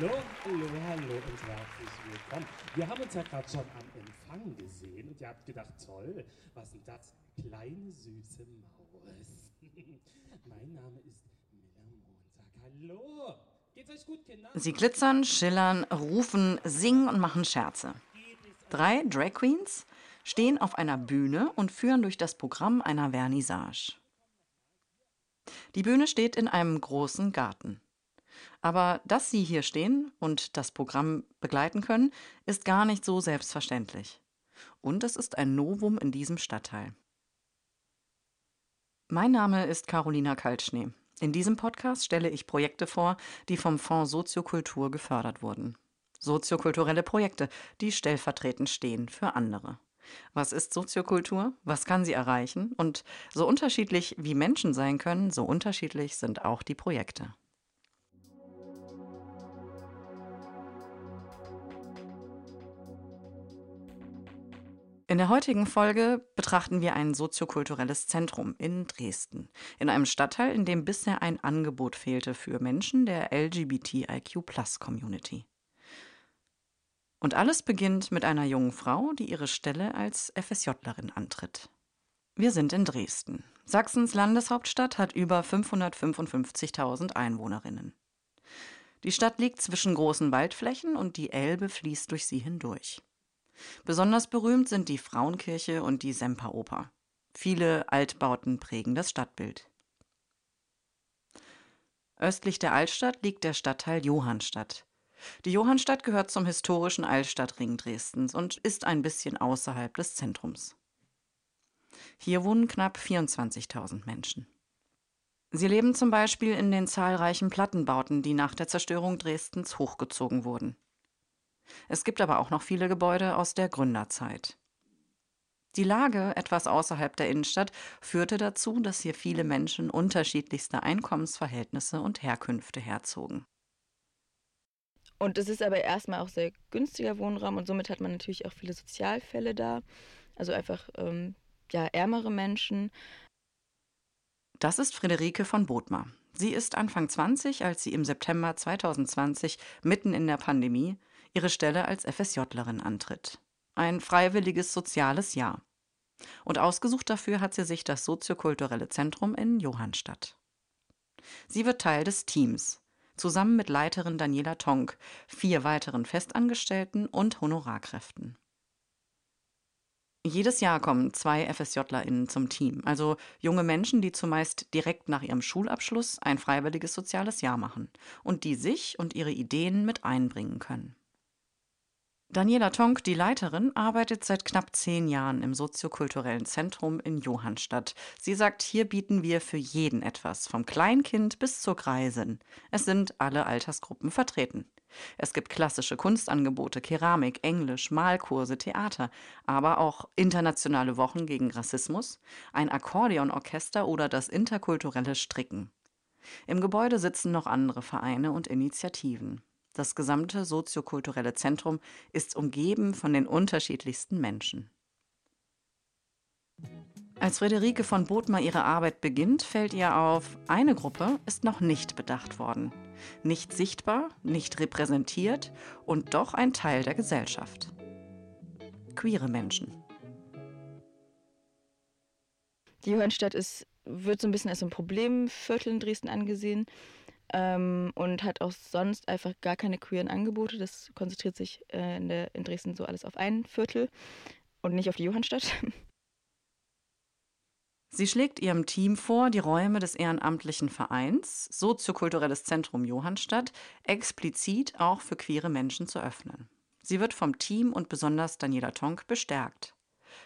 Hallo, hallo, hallo und herzlich willkommen. Wir haben uns ja gerade schon am Empfang gesehen und ihr habt gedacht, toll, was ist das? Kleine süße Maus. mein Name ist Miller Montag. Hallo. Geht's euch gut, Kinder? Sie glitzern, schillern, rufen, singen und machen Scherze. Drei Drag Queens stehen auf einer Bühne und führen durch das Programm einer Vernissage. Die Bühne steht in einem großen Garten. Aber dass sie hier stehen und das Programm begleiten können, ist gar nicht so selbstverständlich. Und es ist ein Novum in diesem Stadtteil. Mein Name ist Carolina Kaltschnee. In diesem Podcast stelle ich Projekte vor, die vom Fonds Soziokultur gefördert wurden. Soziokulturelle Projekte, die stellvertretend stehen für andere. Was ist Soziokultur? Was kann sie erreichen? Und so unterschiedlich wie Menschen sein können, so unterschiedlich sind auch die Projekte. In der heutigen Folge betrachten wir ein soziokulturelles Zentrum in Dresden, in einem Stadtteil, in dem bisher ein Angebot fehlte für Menschen der LGBTIQ-Plus-Community. Und alles beginnt mit einer jungen Frau, die ihre Stelle als FSJlerin antritt. Wir sind in Dresden. Sachsens Landeshauptstadt hat über 555.000 Einwohnerinnen. Die Stadt liegt zwischen großen Waldflächen und die Elbe fließt durch sie hindurch. Besonders berühmt sind die Frauenkirche und die Semperoper. Viele Altbauten prägen das Stadtbild. Östlich der Altstadt liegt der Stadtteil Johannstadt. Die Johannstadt gehört zum historischen Altstadtring Dresdens und ist ein bisschen außerhalb des Zentrums. Hier wohnen knapp 24.000 Menschen. Sie leben zum Beispiel in den zahlreichen Plattenbauten, die nach der Zerstörung Dresdens hochgezogen wurden. Es gibt aber auch noch viele Gebäude aus der Gründerzeit. Die Lage etwas außerhalb der Innenstadt führte dazu, dass hier viele Menschen unterschiedlichster Einkommensverhältnisse und Herkünfte herzogen. Und es ist aber erstmal auch sehr günstiger Wohnraum und somit hat man natürlich auch viele Sozialfälle da. Also einfach ähm, ja, ärmere Menschen. Das ist Friederike von Bothmer. Sie ist Anfang 20, als sie im September 2020 mitten in der Pandemie ihre Stelle als FSJlerin antritt. Ein freiwilliges soziales Jahr. Und ausgesucht dafür hat sie sich das soziokulturelle Zentrum in Johannstadt. Sie wird Teil des Teams, zusammen mit Leiterin Daniela Tonk, vier weiteren Festangestellten und Honorarkräften. Jedes Jahr kommen zwei FSJlerInnen zum Team, also junge Menschen, die zumeist direkt nach ihrem Schulabschluss ein freiwilliges soziales Jahr machen und die sich und ihre Ideen mit einbringen können. Daniela Tonk, die Leiterin, arbeitet seit knapp zehn Jahren im soziokulturellen Zentrum in Johannstadt. Sie sagt, hier bieten wir für jeden etwas, vom Kleinkind bis zur Greisin. Es sind alle Altersgruppen vertreten. Es gibt klassische Kunstangebote, Keramik, Englisch, Malkurse, Theater, aber auch internationale Wochen gegen Rassismus, ein Akkordeonorchester oder das interkulturelle Stricken. Im Gebäude sitzen noch andere Vereine und Initiativen. Das gesamte soziokulturelle Zentrum ist umgeben von den unterschiedlichsten Menschen. Als Friederike von Bothmer ihre Arbeit beginnt, fällt ihr auf, eine Gruppe ist noch nicht bedacht worden. Nicht sichtbar, nicht repräsentiert und doch ein Teil der Gesellschaft. Queere Menschen. Die Johannstadt ist, wird so ein bisschen als ein Problemviertel in Dresden angesehen ähm, und hat auch sonst einfach gar keine queeren Angebote. Das konzentriert sich äh, in, der, in Dresden so alles auf ein Viertel und nicht auf die Johannstadt. Sie schlägt ihrem Team vor, die Räume des ehrenamtlichen Vereins Soziokulturelles Zentrum Johannstadt explizit auch für queere Menschen zu öffnen. Sie wird vom Team und besonders Daniela Tonk bestärkt.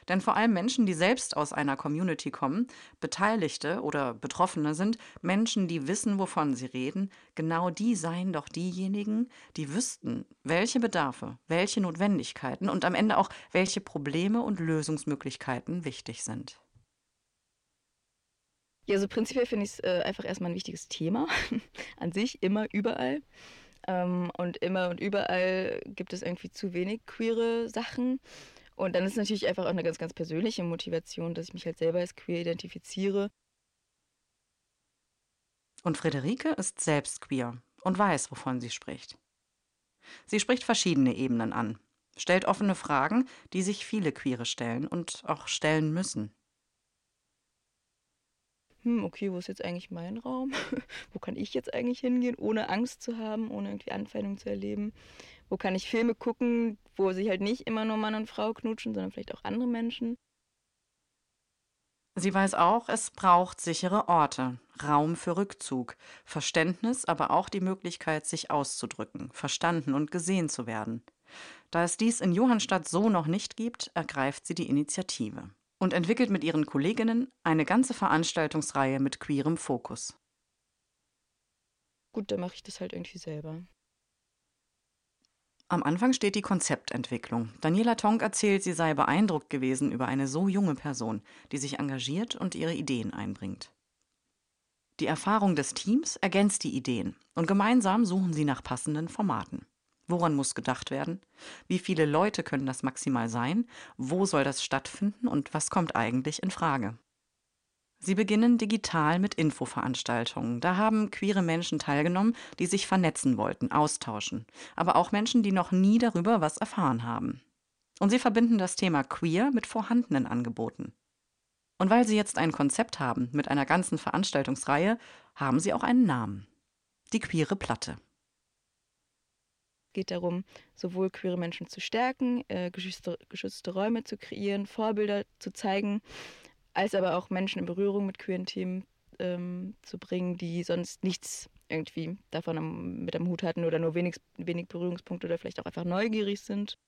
Denn vor allem Menschen, die selbst aus einer Community kommen, Beteiligte oder Betroffene sind Menschen, die wissen, wovon sie reden, genau die seien doch diejenigen, die wüssten, welche Bedarfe, welche Notwendigkeiten und am Ende auch welche Probleme und Lösungsmöglichkeiten wichtig sind. Ja, also prinzipiell finde ich es äh, einfach erstmal ein wichtiges Thema an sich, immer, überall. Ähm, und immer und überall gibt es irgendwie zu wenig queere Sachen. Und dann ist natürlich einfach auch eine ganz, ganz persönliche Motivation, dass ich mich halt selber als queer identifiziere. Und Friederike ist selbst queer und weiß, wovon sie spricht. Sie spricht verschiedene Ebenen an, stellt offene Fragen, die sich viele Queere stellen und auch stellen müssen. Hm, okay, wo ist jetzt eigentlich mein Raum? wo kann ich jetzt eigentlich hingehen, ohne Angst zu haben, ohne irgendwie Anfeindung zu erleben? Wo kann ich Filme gucken, wo sich halt nicht immer nur Mann und Frau knutschen, sondern vielleicht auch andere Menschen? Sie weiß auch, es braucht sichere Orte, Raum für Rückzug, Verständnis, aber auch die Möglichkeit, sich auszudrücken, verstanden und gesehen zu werden. Da es dies in Johannstadt so noch nicht gibt, ergreift sie die Initiative und entwickelt mit ihren Kolleginnen eine ganze Veranstaltungsreihe mit queerem Fokus. Gut, dann mache ich das halt irgendwie selber. Am Anfang steht die Konzeptentwicklung. Daniela Tonk erzählt, sie sei beeindruckt gewesen über eine so junge Person, die sich engagiert und ihre Ideen einbringt. Die Erfahrung des Teams ergänzt die Ideen und gemeinsam suchen sie nach passenden Formaten. Woran muss gedacht werden? Wie viele Leute können das maximal sein? Wo soll das stattfinden und was kommt eigentlich in Frage? Sie beginnen digital mit Infoveranstaltungen. Da haben queere Menschen teilgenommen, die sich vernetzen wollten, austauschen, aber auch Menschen, die noch nie darüber was erfahren haben. Und sie verbinden das Thema queer mit vorhandenen Angeboten. Und weil sie jetzt ein Konzept haben mit einer ganzen Veranstaltungsreihe, haben sie auch einen Namen. Die queere Platte. Es geht darum, sowohl queere Menschen zu stärken, äh, geschützte, geschützte Räume zu kreieren, Vorbilder zu zeigen, als aber auch Menschen in Berührung mit queeren Themen ähm, zu bringen, die sonst nichts irgendwie davon am, mit am Hut hatten oder nur wenig, wenig Berührungspunkte oder vielleicht auch einfach neugierig sind.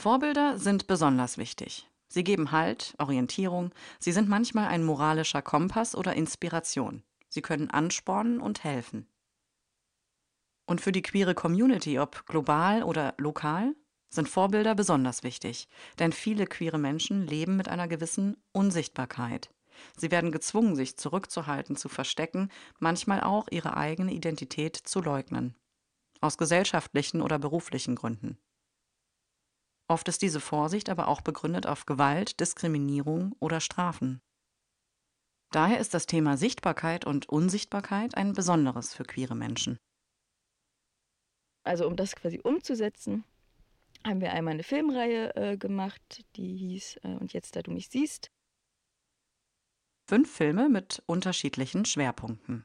Vorbilder sind besonders wichtig. Sie geben Halt, Orientierung, sie sind manchmal ein moralischer Kompass oder Inspiration. Sie können anspornen und helfen. Und für die queere Community, ob global oder lokal, sind Vorbilder besonders wichtig, denn viele queere Menschen leben mit einer gewissen Unsichtbarkeit. Sie werden gezwungen, sich zurückzuhalten, zu verstecken, manchmal auch ihre eigene Identität zu leugnen. Aus gesellschaftlichen oder beruflichen Gründen. Oft ist diese Vorsicht aber auch begründet auf Gewalt, Diskriminierung oder Strafen. Daher ist das Thema Sichtbarkeit und Unsichtbarkeit ein besonderes für queere Menschen. Also um das quasi umzusetzen, haben wir einmal eine Filmreihe äh, gemacht, die hieß äh, Und jetzt, da du mich siehst. Fünf Filme mit unterschiedlichen Schwerpunkten.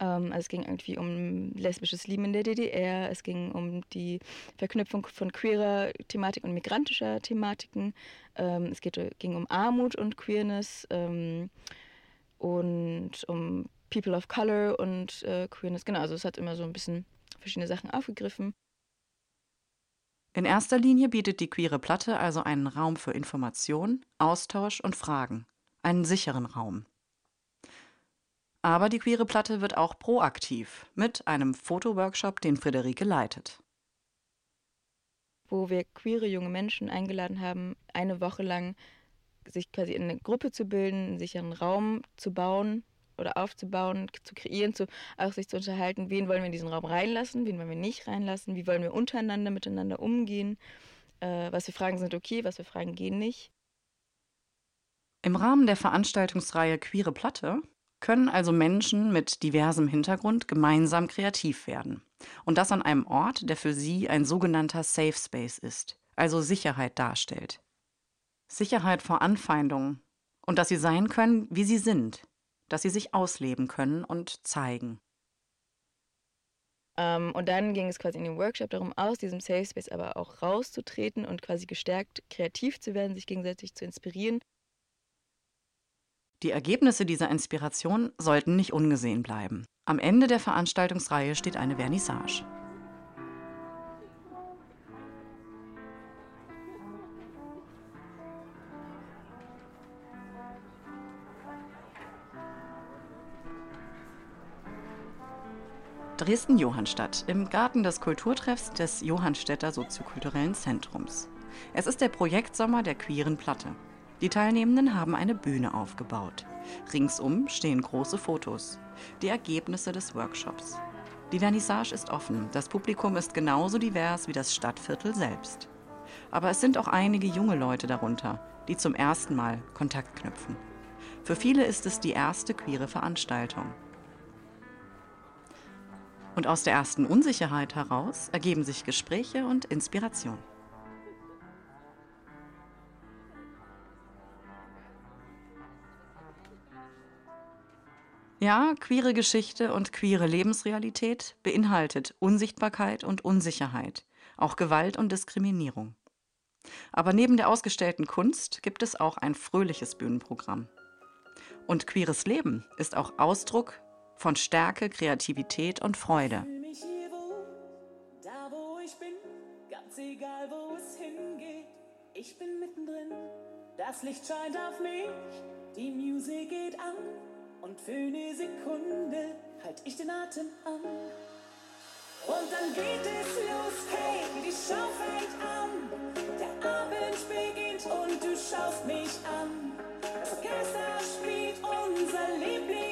Ähm, also es ging irgendwie um lesbisches Leben in der DDR, es ging um die Verknüpfung von queerer Thematik und migrantischer Thematiken, ähm, es geht, ging um Armut und Queerness ähm, und um People of Color und äh, Queerness. Genau, also es hat immer so ein bisschen verschiedene Sachen aufgegriffen. In erster Linie bietet die queere Platte also einen Raum für Information, Austausch und Fragen, einen sicheren Raum. Aber die queere Platte wird auch proaktiv mit einem Fotoworkshop, den Friederike leitet. Wo wir queere junge Menschen eingeladen haben, eine Woche lang sich quasi in eine Gruppe zu bilden, einen sicheren Raum zu bauen, oder aufzubauen, zu kreieren, zu, auch sich zu unterhalten, wen wollen wir in diesen Raum reinlassen, wen wollen wir nicht reinlassen, wie wollen wir untereinander miteinander umgehen, äh, was für Fragen sind okay, was für Fragen gehen nicht. Im Rahmen der Veranstaltungsreihe Queere Platte können also Menschen mit diversem Hintergrund gemeinsam kreativ werden. Und das an einem Ort, der für sie ein sogenannter Safe Space ist, also Sicherheit darstellt. Sicherheit vor Anfeindungen und dass sie sein können, wie sie sind, dass sie sich ausleben können und zeigen. Ähm, und dann ging es quasi in dem Workshop darum, aus diesem Safe Space aber auch rauszutreten und quasi gestärkt kreativ zu werden, sich gegenseitig zu inspirieren. Die Ergebnisse dieser Inspiration sollten nicht ungesehen bleiben. Am Ende der Veranstaltungsreihe steht eine Vernissage. Dresden-Johannstadt im Garten des Kulturtreffs des Johannstädter Soziokulturellen Zentrums. Es ist der Projektsommer der queeren Platte. Die Teilnehmenden haben eine Bühne aufgebaut. Ringsum stehen große Fotos, die Ergebnisse des Workshops. Die Vernissage ist offen, das Publikum ist genauso divers wie das Stadtviertel selbst. Aber es sind auch einige junge Leute darunter, die zum ersten Mal Kontakt knüpfen. Für viele ist es die erste queere Veranstaltung. Und aus der ersten Unsicherheit heraus ergeben sich Gespräche und Inspiration. Ja, queere Geschichte und queere Lebensrealität beinhaltet Unsichtbarkeit und Unsicherheit, auch Gewalt und Diskriminierung. Aber neben der ausgestellten Kunst gibt es auch ein fröhliches Bühnenprogramm. Und queeres Leben ist auch Ausdruck von Stärke, Kreativität und Freude. Ich bin mittendrin, das Licht scheint auf mich, die Musik geht an und für eine Sekunde halt ich den Atem an. Und dann geht es los, hey, die Show fängt an. Der Abend beginnt und du schaust mich an. Das Orchester spielt unser Lieblingslied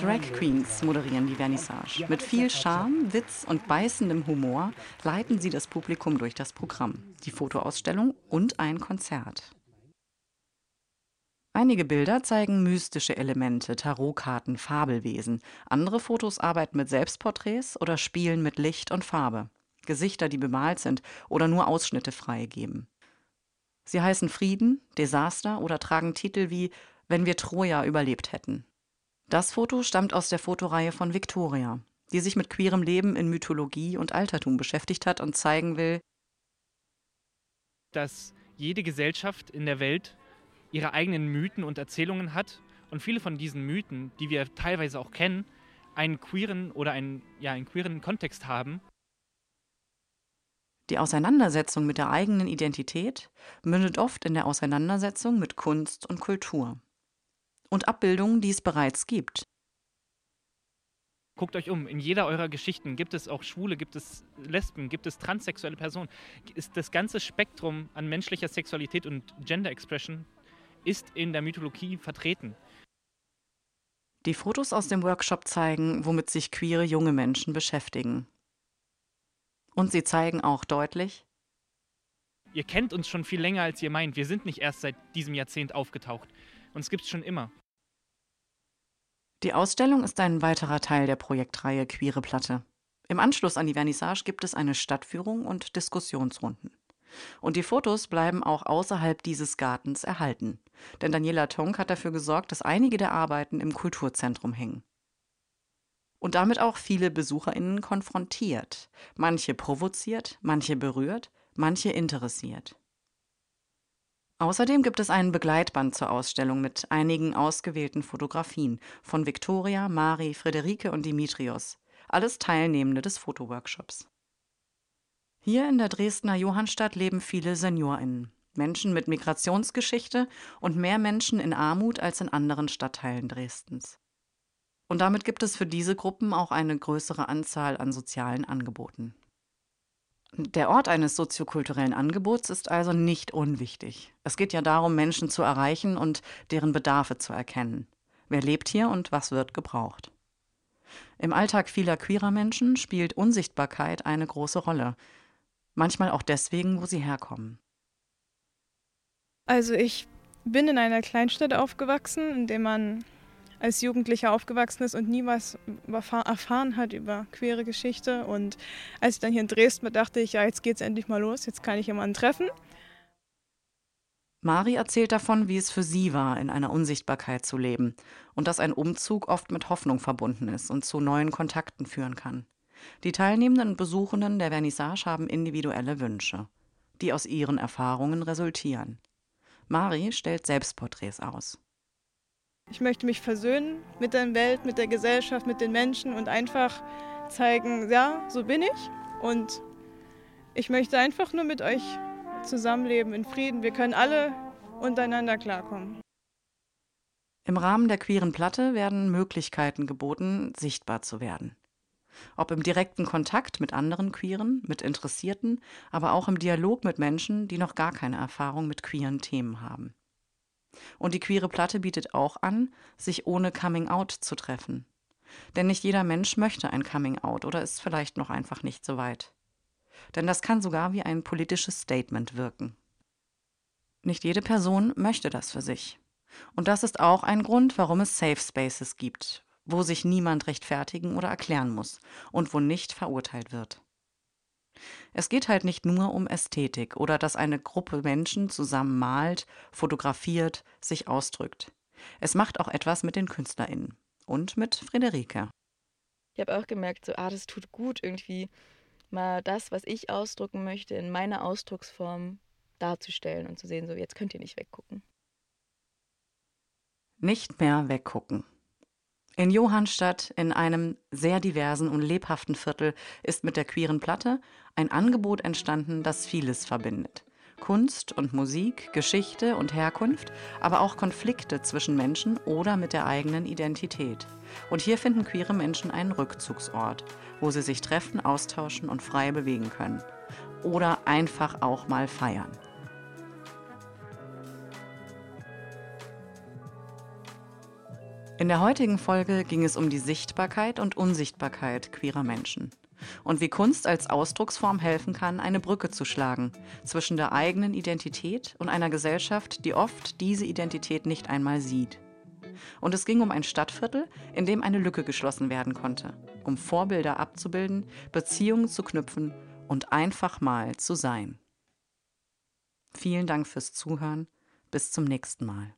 Drag Queens moderieren die Vernissage. Mit viel Charme, Witz und beißendem Humor leiten sie das Publikum durch das Programm, die Fotoausstellung und ein Konzert. Einige Bilder zeigen mystische Elemente, Tarotkarten, Fabelwesen. Andere Fotos arbeiten mit Selbstporträts oder spielen mit Licht und Farbe. Gesichter, die bemalt sind oder nur Ausschnitte freigeben. Sie heißen Frieden, Desaster oder tragen Titel wie Wenn wir Troja überlebt hätten. Das Foto stammt aus der Fotoreihe von Victoria, die sich mit queerem Leben in Mythologie und Altertum beschäftigt hat und zeigen will, dass jede Gesellschaft in der Welt ihre eigenen Mythen und Erzählungen hat und viele von diesen Mythen, die wir teilweise auch kennen, einen queeren oder einen, ja, einen queeren Kontext haben. Die Auseinandersetzung mit der eigenen Identität mündet oft in der Auseinandersetzung mit Kunst und Kultur und Abbildungen, die es bereits gibt. Guckt euch um, in jeder eurer Geschichten gibt es auch Schwule, gibt es Lesben, gibt es transsexuelle Personen. Ist das ganze Spektrum an menschlicher Sexualität und Gender Expression ist in der Mythologie vertreten. Die Fotos aus dem Workshop zeigen, womit sich queere junge Menschen beschäftigen. Und sie zeigen auch deutlich, ihr kennt uns schon viel länger, als ihr meint. Wir sind nicht erst seit diesem Jahrzehnt aufgetaucht. Uns es schon immer. Die Ausstellung ist ein weiterer Teil der Projektreihe Queere Platte. Im Anschluss an die Vernissage gibt es eine Stadtführung und Diskussionsrunden. Und die Fotos bleiben auch außerhalb dieses Gartens erhalten. Denn Daniela Tonk hat dafür gesorgt, dass einige der Arbeiten im Kulturzentrum hängen. Und damit auch viele BesucherInnen konfrontiert. Manche provoziert, manche berührt, manche interessiert. Außerdem gibt es einen Begleitband zur Ausstellung mit einigen ausgewählten Fotografien von Viktoria, Mari, Friederike und Dimitrios, alles Teilnehmende des Fotoworkshops. Hier in der Dresdner Johannstadt leben viele SeniorInnen, Menschen mit Migrationsgeschichte und mehr Menschen in Armut als in anderen Stadtteilen Dresdens. Und damit gibt es für diese Gruppen auch eine größere Anzahl an sozialen Angeboten. Der Ort eines soziokulturellen Angebots ist also nicht unwichtig. Es geht ja darum, Menschen zu erreichen und deren Bedarfe zu erkennen. Wer lebt hier und was wird gebraucht? Im Alltag vieler queerer Menschen spielt Unsichtbarkeit eine große Rolle. Manchmal auch deswegen, wo sie herkommen. Also ich bin in einer Kleinstadt aufgewachsen, in der man als Jugendlicher aufgewachsen ist und nie was erfahren hat über queere Geschichte. Und als ich dann hier in Dresden war, dachte ich, ja, jetzt geht's endlich mal los, jetzt kann ich jemanden treffen. Mari erzählt davon, wie es für sie war, in einer Unsichtbarkeit zu leben und dass ein Umzug oft mit Hoffnung verbunden ist und zu neuen Kontakten führen kann. Die teilnehmenden und Besuchenden der Vernissage haben individuelle Wünsche, die aus ihren Erfahrungen resultieren. Mari stellt Selbstporträts aus. Ich möchte mich versöhnen mit der Welt, mit der Gesellschaft, mit den Menschen und einfach zeigen, ja, so bin ich und ich möchte einfach nur mit euch zusammenleben in Frieden. Wir können alle untereinander klarkommen. Im Rahmen der queeren Platte werden Möglichkeiten geboten, sichtbar zu werden. Ob im direkten Kontakt mit anderen Queeren, mit Interessierten, aber auch im Dialog mit Menschen, die noch gar keine Erfahrung mit queeren Themen haben. Und die queere Platte bietet auch an, sich ohne Coming Out zu treffen. Denn nicht jeder Mensch möchte ein Coming Out oder ist vielleicht noch einfach nicht so weit. Denn das kann sogar wie ein politisches Statement wirken. Nicht jede Person möchte das für sich. Und das ist auch ein Grund, warum es Safe Spaces gibt, wo sich niemand rechtfertigen oder erklären muss und wo nicht verurteilt wird. Es geht halt nicht nur um Ästhetik oder dass eine Gruppe Menschen zusammen malt, fotografiert, sich ausdrückt. Es macht auch etwas mit den KünstlerInnen und mit Friederike. Ich habe auch gemerkt, so, ah, das tut gut, irgendwie mal das, was ich ausdrucken möchte, in meiner Ausdrucksform darzustellen und zu sehen, so, jetzt könnt ihr nicht weggucken. Nicht mehr weggucken. In Johannstadt, in einem sehr diversen und lebhaften Viertel, ist mit der queeren Platte ein Angebot entstanden, das vieles verbindet. Kunst und Musik, Geschichte und Herkunft, aber auch Konflikte zwischen Menschen oder mit der eigenen Identität. Und hier finden queere Menschen einen Rückzugsort, wo sie sich treffen, austauschen und frei bewegen können. Oder einfach auch mal feiern. In der heutigen Folge ging es um die Sichtbarkeit und Unsichtbarkeit queerer Menschen und wie Kunst als Ausdrucksform helfen kann, eine Brücke zu schlagen zwischen der eigenen Identität und einer Gesellschaft, die oft diese Identität nicht einmal sieht. Und es ging um ein Stadtviertel, in dem eine Lücke geschlossen werden konnte, um Vorbilder abzubilden, Beziehungen zu knüpfen und einfach mal zu sein. Vielen Dank fürs Zuhören. Bis zum nächsten Mal.